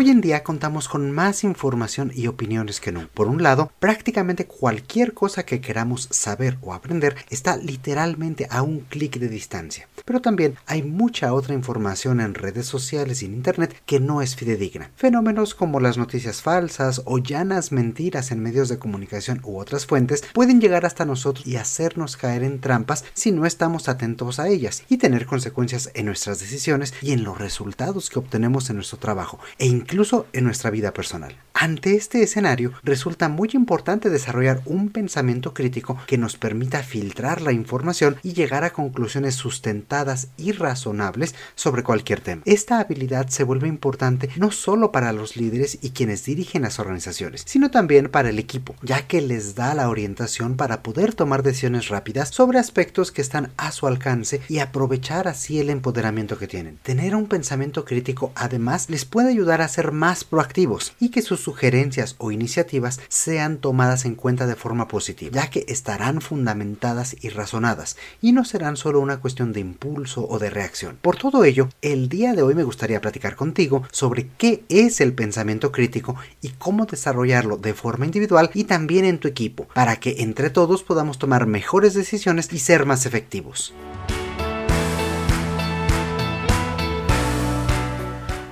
Hoy en día contamos con más información y opiniones que nunca. Por un lado, prácticamente cualquier cosa que queramos saber o aprender está literalmente a un clic de distancia. Pero también hay mucha otra información en redes sociales y en Internet que no es fidedigna. Fenómenos como las noticias falsas o llanas mentiras en medios de comunicación u otras fuentes pueden llegar hasta nosotros y hacernos caer en trampas si no estamos atentos a ellas y tener consecuencias en nuestras decisiones y en los resultados que obtenemos en nuestro trabajo e incluso en nuestra vida personal. Ante este escenario, resulta muy importante desarrollar un pensamiento crítico que nos permita filtrar la información y llegar a conclusiones sustentadas y razonables sobre cualquier tema. Esta habilidad se vuelve importante no solo para los líderes y quienes dirigen las organizaciones, sino también para el equipo, ya que les da la orientación para poder tomar decisiones rápidas sobre aspectos que están a su alcance y aprovechar así el empoderamiento que tienen. Tener un pensamiento crítico además les puede ayudar a ser más proactivos y que sus sugerencias o iniciativas sean tomadas en cuenta de forma positiva, ya que estarán fundamentadas y razonadas y no serán solo una cuestión de impulso o de reacción. Por todo ello, el día de hoy me gustaría platicar contigo sobre qué es el pensamiento crítico y cómo desarrollarlo de forma individual y también en tu equipo, para que entre todos podamos tomar mejores decisiones y ser más efectivos.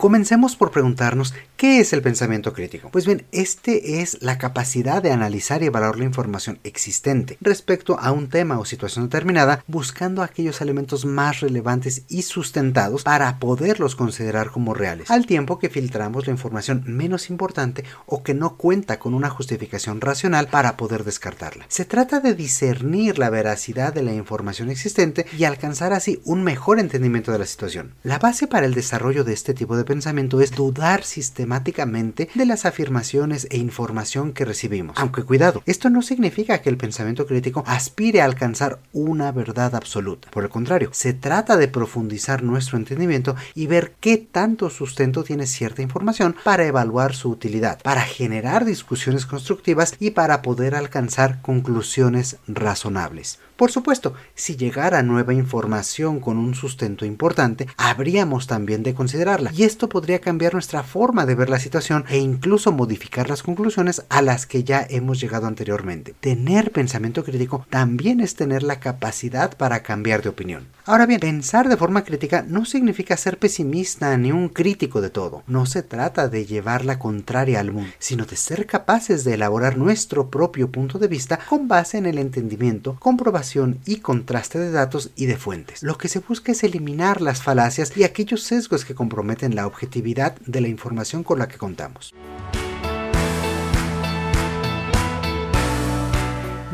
Comencemos por preguntarnos qué es el pensamiento crítico. Pues bien, este es la capacidad de analizar y evaluar la información existente respecto a un tema o situación determinada, buscando aquellos elementos más relevantes y sustentados para poderlos considerar como reales, al tiempo que filtramos la información menos importante o que no cuenta con una justificación racional para poder descartarla. Se trata de discernir la veracidad de la información existente y alcanzar así un mejor entendimiento de la situación. La base para el desarrollo de este tipo de pensamiento es dudar sistemáticamente de las afirmaciones e información que recibimos. Aunque cuidado, esto no significa que el pensamiento crítico aspire a alcanzar una verdad absoluta. Por el contrario, se trata de profundizar nuestro entendimiento y ver qué tanto sustento tiene cierta información para evaluar su utilidad, para generar discusiones constructivas y para poder alcanzar conclusiones razonables. Por supuesto, si llegara nueva información con un sustento importante, habríamos también de considerarla, y esto podría cambiar nuestra forma de ver la situación e incluso modificar las conclusiones a las que ya hemos llegado anteriormente. Tener pensamiento crítico también es tener la capacidad para cambiar de opinión. Ahora bien, pensar de forma crítica no significa ser pesimista ni un crítico de todo. No se trata de llevar la contraria al mundo, sino de ser capaces de elaborar nuestro propio punto de vista con base en el entendimiento, comprobación y contraste de datos y de fuentes. Lo que se busca es eliminar las falacias y aquellos sesgos que comprometen la objetividad de la información con la que contamos.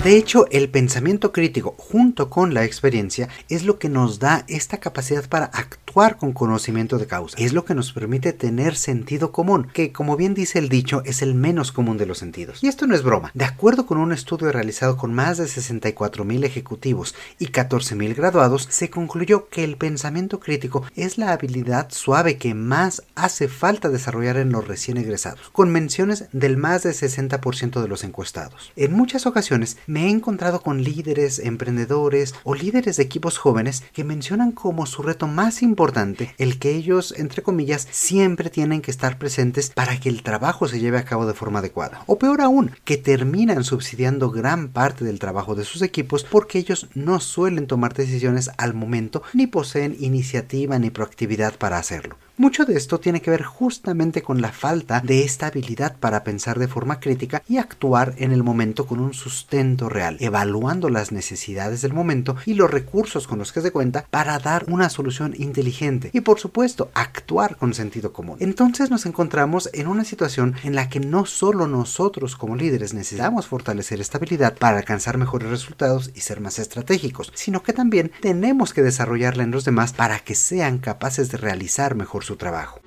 De hecho, el pensamiento crítico junto con la experiencia es lo que nos da esta capacidad para actuar con conocimiento de causa. Es lo que nos permite tener sentido común, que como bien dice el dicho, es el menos común de los sentidos. Y esto no es broma. De acuerdo con un estudio realizado con más de 64 mil ejecutivos y 14 mil graduados, se concluyó que el pensamiento crítico es la habilidad suave que más hace falta desarrollar en los recién egresados, con menciones del más del 60% de los encuestados. En muchas ocasiones, me he encontrado con líderes, emprendedores o líderes de equipos jóvenes que mencionan como su reto más importante el que ellos, entre comillas, siempre tienen que estar presentes para que el trabajo se lleve a cabo de forma adecuada. O peor aún, que terminan subsidiando gran parte del trabajo de sus equipos porque ellos no suelen tomar decisiones al momento ni poseen iniciativa ni proactividad para hacerlo. Mucho de esto tiene que ver justamente con la falta de esta habilidad para pensar de forma crítica y actuar en el momento con un sustento real, evaluando las necesidades del momento y los recursos con los que se cuenta para dar una solución inteligente y por supuesto actuar con sentido común. Entonces nos encontramos en una situación en la que no solo nosotros como líderes necesitamos fortalecer esta habilidad para alcanzar mejores resultados y ser más estratégicos, sino que también tenemos que desarrollarla en los demás para que sean capaces de realizar mejor su trabajo.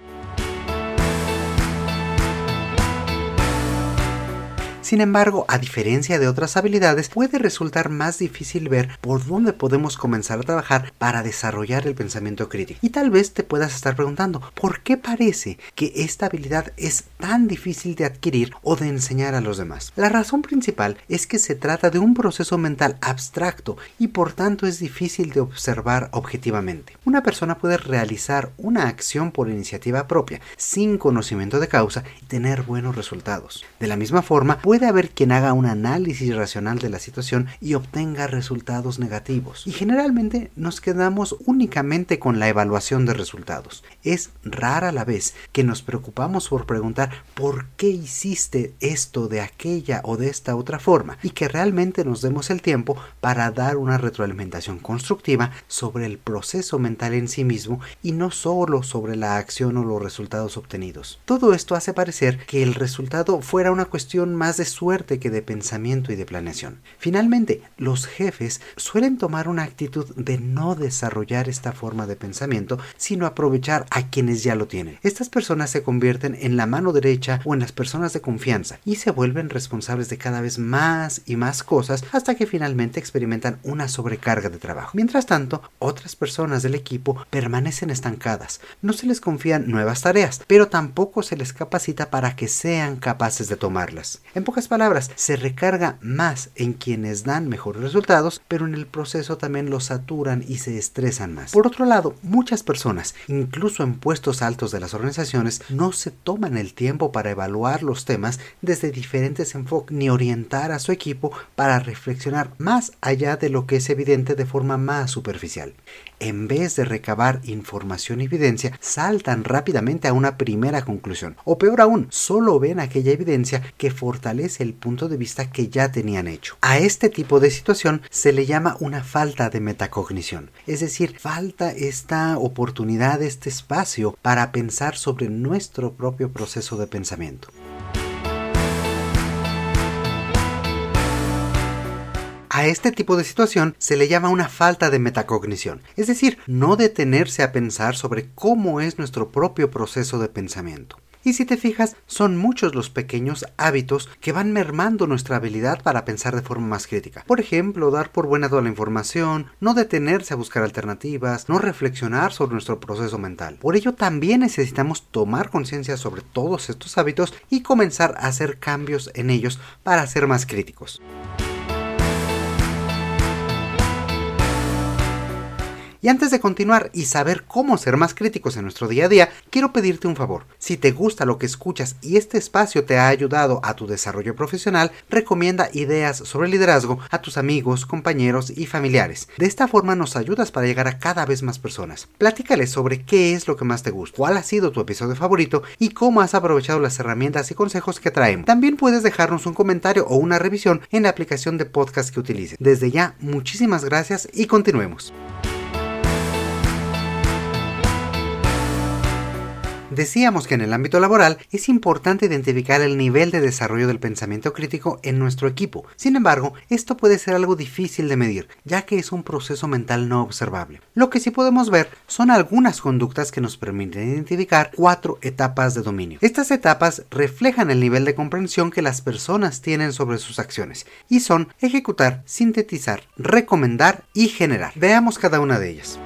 Sin embargo, a diferencia de otras habilidades, puede resultar más difícil ver por dónde podemos comenzar a trabajar para desarrollar el pensamiento crítico. Y tal vez te puedas estar preguntando, ¿por qué parece que esta habilidad es tan difícil de adquirir o de enseñar a los demás? La razón principal es que se trata de un proceso mental abstracto y por tanto es difícil de observar objetivamente. Una persona puede realizar una acción por iniciativa propia, sin conocimiento de causa y tener buenos resultados. De la misma forma, haber quien haga un análisis racional de la situación y obtenga resultados negativos. Y generalmente nos quedamos únicamente con la evaluación de resultados. Es rara la vez que nos preocupamos por preguntar por qué hiciste esto de aquella o de esta otra forma y que realmente nos demos el tiempo para dar una retroalimentación constructiva sobre el proceso mental en sí mismo y no solo sobre la acción o los resultados obtenidos. Todo esto hace parecer que el resultado fuera una cuestión más de suerte que de pensamiento y de planeación. Finalmente, los jefes suelen tomar una actitud de no desarrollar esta forma de pensamiento, sino aprovechar a quienes ya lo tienen. Estas personas se convierten en la mano derecha o en las personas de confianza y se vuelven responsables de cada vez más y más cosas hasta que finalmente experimentan una sobrecarga de trabajo. Mientras tanto, otras personas del equipo permanecen estancadas. No se les confían nuevas tareas, pero tampoco se les capacita para que sean capaces de tomarlas. En pocas palabras, se recarga más en quienes dan mejores resultados, pero en el proceso también los saturan y se estresan más. Por otro lado, muchas personas, incluso en puestos altos de las organizaciones, no se toman el tiempo para evaluar los temas desde diferentes enfoques ni orientar a su equipo para reflexionar más allá de lo que es evidente de forma más superficial en vez de recabar información y evidencia, saltan rápidamente a una primera conclusión. O peor aún, solo ven aquella evidencia que fortalece el punto de vista que ya tenían hecho. A este tipo de situación se le llama una falta de metacognición. Es decir, falta esta oportunidad, este espacio para pensar sobre nuestro propio proceso de pensamiento. A este tipo de situación se le llama una falta de metacognición, es decir, no detenerse a pensar sobre cómo es nuestro propio proceso de pensamiento. Y si te fijas, son muchos los pequeños hábitos que van mermando nuestra habilidad para pensar de forma más crítica. Por ejemplo, dar por buena toda la información, no detenerse a buscar alternativas, no reflexionar sobre nuestro proceso mental. Por ello también necesitamos tomar conciencia sobre todos estos hábitos y comenzar a hacer cambios en ellos para ser más críticos. Y antes de continuar y saber cómo ser más críticos en nuestro día a día, quiero pedirte un favor. Si te gusta lo que escuchas y este espacio te ha ayudado a tu desarrollo profesional, recomienda ideas sobre liderazgo a tus amigos, compañeros y familiares. De esta forma nos ayudas para llegar a cada vez más personas. Platícales sobre qué es lo que más te gusta, cuál ha sido tu episodio favorito y cómo has aprovechado las herramientas y consejos que traemos. También puedes dejarnos un comentario o una revisión en la aplicación de podcast que utilices. Desde ya, muchísimas gracias y continuemos. Decíamos que en el ámbito laboral es importante identificar el nivel de desarrollo del pensamiento crítico en nuestro equipo. Sin embargo, esto puede ser algo difícil de medir, ya que es un proceso mental no observable. Lo que sí podemos ver son algunas conductas que nos permiten identificar cuatro etapas de dominio. Estas etapas reflejan el nivel de comprensión que las personas tienen sobre sus acciones y son ejecutar, sintetizar, recomendar y generar. Veamos cada una de ellas.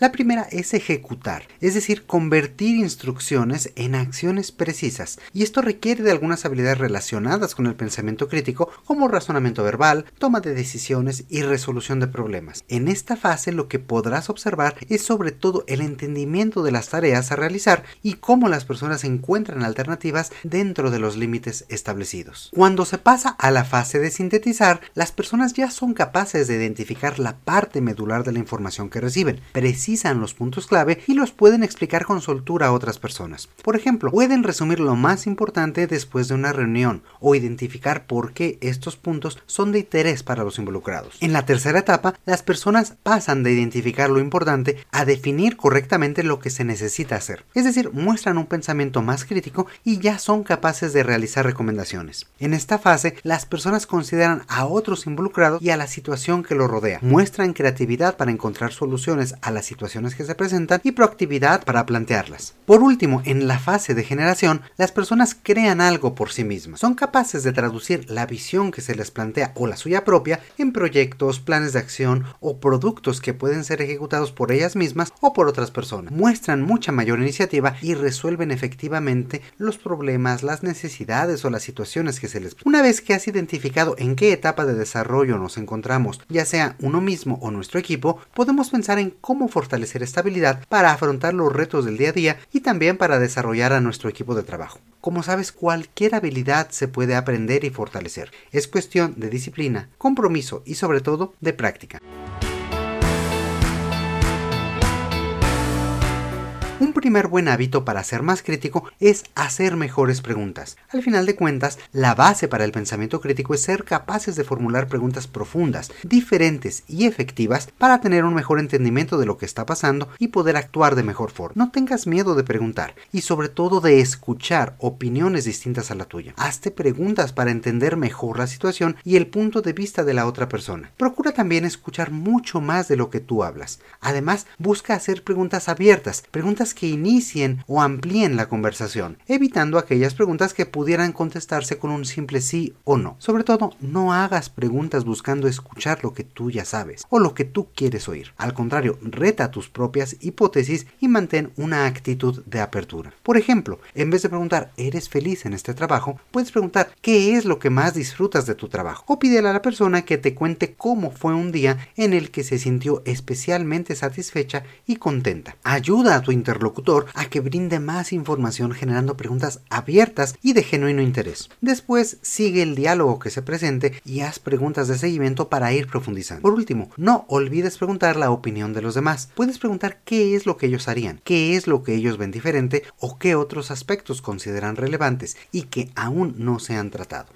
La primera es ejecutar, es decir, convertir instrucciones en acciones precisas, y esto requiere de algunas habilidades relacionadas con el pensamiento crítico, como razonamiento verbal, toma de decisiones y resolución de problemas. En esta fase lo que podrás observar es sobre todo el entendimiento de las tareas a realizar y cómo las personas encuentran alternativas dentro de los límites establecidos. Cuando se pasa a la fase de sintetizar, las personas ya son capaces de identificar la parte medular de la información que reciben, los puntos clave y los pueden explicar con soltura a otras personas. Por ejemplo, pueden resumir lo más importante después de una reunión o identificar por qué estos puntos son de interés para los involucrados. En la tercera etapa, las personas pasan de identificar lo importante a definir correctamente lo que se necesita hacer. Es decir, muestran un pensamiento más crítico y ya son capaces de realizar recomendaciones. En esta fase, las personas consideran a otros involucrados y a la situación que los rodea. Muestran creatividad para encontrar soluciones a las situaciones que se presentan y proactividad para plantearlas. Por último, en la fase de generación, las personas crean algo por sí mismas. Son capaces de traducir la visión que se les plantea o la suya propia en proyectos, planes de acción o productos que pueden ser ejecutados por ellas mismas o por otras personas. Muestran mucha mayor iniciativa y resuelven efectivamente los problemas, las necesidades o las situaciones que se les Una vez que has identificado en qué etapa de desarrollo nos encontramos, ya sea uno mismo o nuestro equipo, podemos pensar en cómo fortalecer esta habilidad para afrontar los retos del día a día y también para desarrollar a nuestro equipo de trabajo. Como sabes, cualquier habilidad se puede aprender y fortalecer. Es cuestión de disciplina, compromiso y sobre todo de práctica. Un primer buen hábito para ser más crítico es hacer mejores preguntas. Al final de cuentas, la base para el pensamiento crítico es ser capaces de formular preguntas profundas, diferentes y efectivas para tener un mejor entendimiento de lo que está pasando y poder actuar de mejor forma. No tengas miedo de preguntar y sobre todo de escuchar opiniones distintas a la tuya. Hazte preguntas para entender mejor la situación y el punto de vista de la otra persona. Procura también escuchar mucho más de lo que tú hablas. Además, busca hacer preguntas abiertas, preguntas que inicien o amplíen la conversación, evitando aquellas preguntas que pudieran contestarse con un simple sí o no. Sobre todo, no hagas preguntas buscando escuchar lo que tú ya sabes o lo que tú quieres oír. Al contrario, reta tus propias hipótesis y mantén una actitud de apertura. Por ejemplo, en vez de preguntar ¿eres feliz en este trabajo? puedes preguntar ¿qué es lo que más disfrutas de tu trabajo? O pídele a la persona que te cuente cómo fue un día en el que se sintió especialmente satisfecha y contenta. Ayuda a tu interlocutor a que brinde más información generando preguntas abiertas y de genuino interés. Después sigue el diálogo que se presente y haz preguntas de seguimiento para ir profundizando. Por último, no olvides preguntar la opinión de los demás. Puedes preguntar qué es lo que ellos harían, qué es lo que ellos ven diferente o qué otros aspectos consideran relevantes y que aún no se han tratado.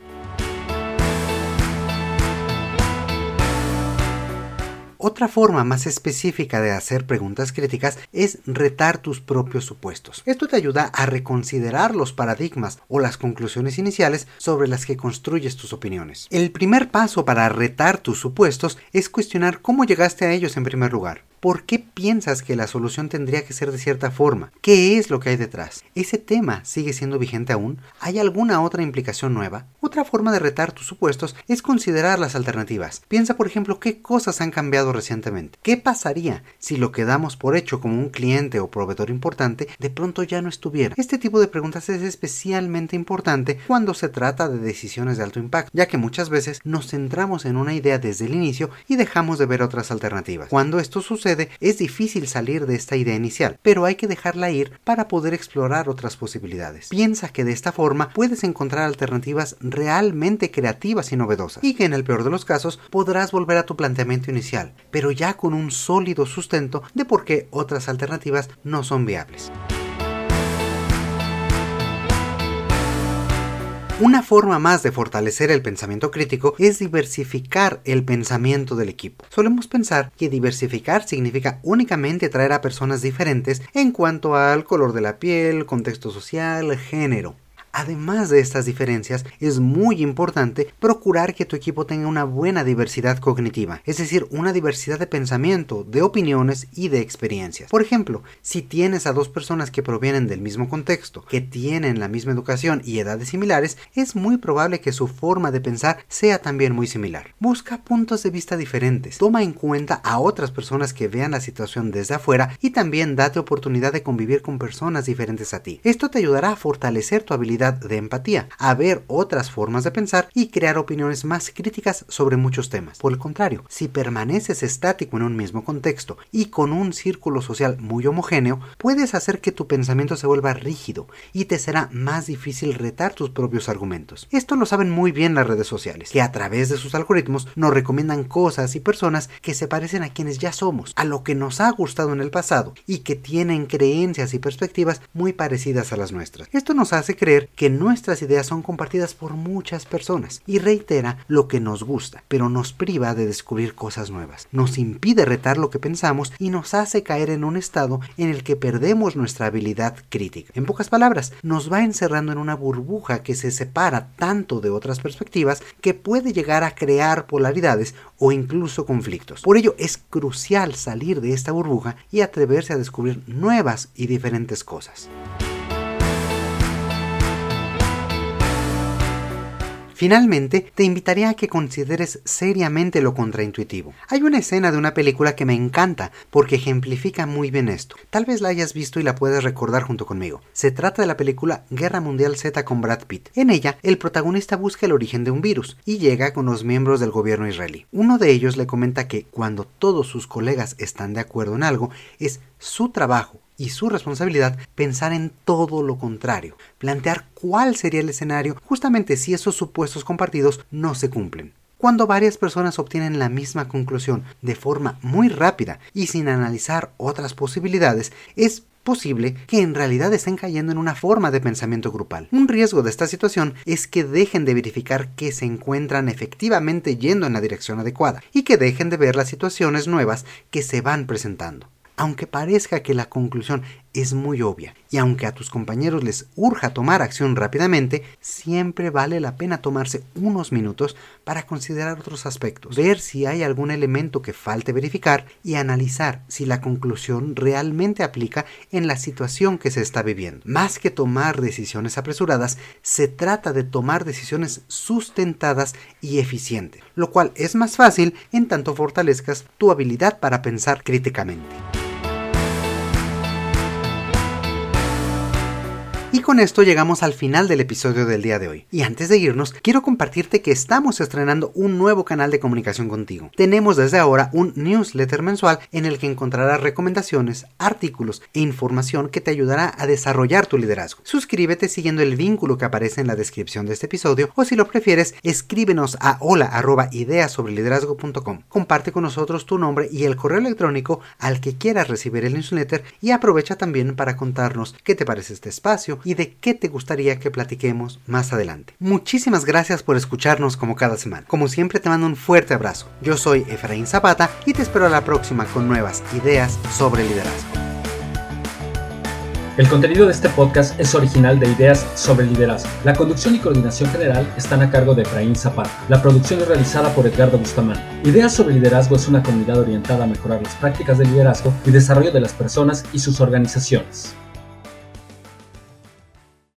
Otra forma más específica de hacer preguntas críticas es retar tus propios supuestos. Esto te ayuda a reconsiderar los paradigmas o las conclusiones iniciales sobre las que construyes tus opiniones. El primer paso para retar tus supuestos es cuestionar cómo llegaste a ellos en primer lugar. ¿Por qué piensas que la solución tendría que ser de cierta forma? ¿Qué es lo que hay detrás? ¿Ese tema sigue siendo vigente aún? ¿Hay alguna otra implicación nueva? Otra forma de retar tus supuestos es considerar las alternativas. Piensa, por ejemplo, qué cosas han cambiado recientemente. ¿Qué pasaría si lo que damos por hecho como un cliente o proveedor importante de pronto ya no estuviera? Este tipo de preguntas es especialmente importante cuando se trata de decisiones de alto impacto, ya que muchas veces nos centramos en una idea desde el inicio y dejamos de ver otras alternativas. Cuando esto sucede, es difícil salir de esta idea inicial, pero hay que dejarla ir para poder explorar otras posibilidades. Piensa que de esta forma puedes encontrar alternativas realmente creativas y novedosas, y que en el peor de los casos podrás volver a tu planteamiento inicial, pero ya con un sólido sustento de por qué otras alternativas no son viables. Una forma más de fortalecer el pensamiento crítico es diversificar el pensamiento del equipo. Solemos pensar que diversificar significa únicamente traer a personas diferentes en cuanto al color de la piel, contexto social, género. Además de estas diferencias, es muy importante procurar que tu equipo tenga una buena diversidad cognitiva, es decir, una diversidad de pensamiento, de opiniones y de experiencias. Por ejemplo, si tienes a dos personas que provienen del mismo contexto, que tienen la misma educación y edades similares, es muy probable que su forma de pensar sea también muy similar. Busca puntos de vista diferentes, toma en cuenta a otras personas que vean la situación desde afuera y también date oportunidad de convivir con personas diferentes a ti. Esto te ayudará a fortalecer tu habilidad de empatía, a ver otras formas de pensar y crear opiniones más críticas sobre muchos temas. Por el contrario, si permaneces estático en un mismo contexto y con un círculo social muy homogéneo, puedes hacer que tu pensamiento se vuelva rígido y te será más difícil retar tus propios argumentos. Esto lo saben muy bien las redes sociales, que a través de sus algoritmos nos recomiendan cosas y personas que se parecen a quienes ya somos, a lo que nos ha gustado en el pasado y que tienen creencias y perspectivas muy parecidas a las nuestras. Esto nos hace creer que nuestras ideas son compartidas por muchas personas y reitera lo que nos gusta, pero nos priva de descubrir cosas nuevas, nos impide retar lo que pensamos y nos hace caer en un estado en el que perdemos nuestra habilidad crítica. En pocas palabras, nos va encerrando en una burbuja que se separa tanto de otras perspectivas que puede llegar a crear polaridades o incluso conflictos. Por ello es crucial salir de esta burbuja y atreverse a descubrir nuevas y diferentes cosas. Finalmente, te invitaría a que consideres seriamente lo contraintuitivo. Hay una escena de una película que me encanta porque ejemplifica muy bien esto. Tal vez la hayas visto y la puedes recordar junto conmigo. Se trata de la película Guerra Mundial Z con Brad Pitt. En ella, el protagonista busca el origen de un virus y llega con los miembros del gobierno israelí. Uno de ellos le comenta que cuando todos sus colegas están de acuerdo en algo, es su trabajo y su responsabilidad pensar en todo lo contrario, plantear cuál sería el escenario justamente si esos supuestos compartidos no se cumplen. Cuando varias personas obtienen la misma conclusión de forma muy rápida y sin analizar otras posibilidades, es posible que en realidad estén cayendo en una forma de pensamiento grupal. Un riesgo de esta situación es que dejen de verificar que se encuentran efectivamente yendo en la dirección adecuada y que dejen de ver las situaciones nuevas que se van presentando aunque parezca que la conclusión es muy obvia y aunque a tus compañeros les urja tomar acción rápidamente, siempre vale la pena tomarse unos minutos para considerar otros aspectos, ver si hay algún elemento que falte verificar y analizar si la conclusión realmente aplica en la situación que se está viviendo. Más que tomar decisiones apresuradas, se trata de tomar decisiones sustentadas y eficientes, lo cual es más fácil en tanto fortalezcas tu habilidad para pensar críticamente. Con esto llegamos al final del episodio del día de hoy. Y antes de irnos, quiero compartirte que estamos estrenando un nuevo canal de comunicación contigo. Tenemos desde ahora un newsletter mensual en el que encontrarás recomendaciones, artículos e información que te ayudará a desarrollar tu liderazgo. Suscríbete siguiendo el vínculo que aparece en la descripción de este episodio o si lo prefieres, escríbenos a hola Comparte con nosotros tu nombre y el correo electrónico al que quieras recibir el newsletter y aprovecha también para contarnos qué te parece este espacio y de qué te gustaría que platiquemos más adelante. Muchísimas gracias por escucharnos como cada semana. Como siempre te mando un fuerte abrazo. Yo soy Efraín Zapata y te espero a la próxima con nuevas ideas sobre liderazgo. El contenido de este podcast es original de Ideas sobre Liderazgo. La conducción y coordinación general están a cargo de Efraín Zapata. La producción es realizada por Edgardo Bustamante. Ideas sobre Liderazgo es una comunidad orientada a mejorar las prácticas de liderazgo y desarrollo de las personas y sus organizaciones.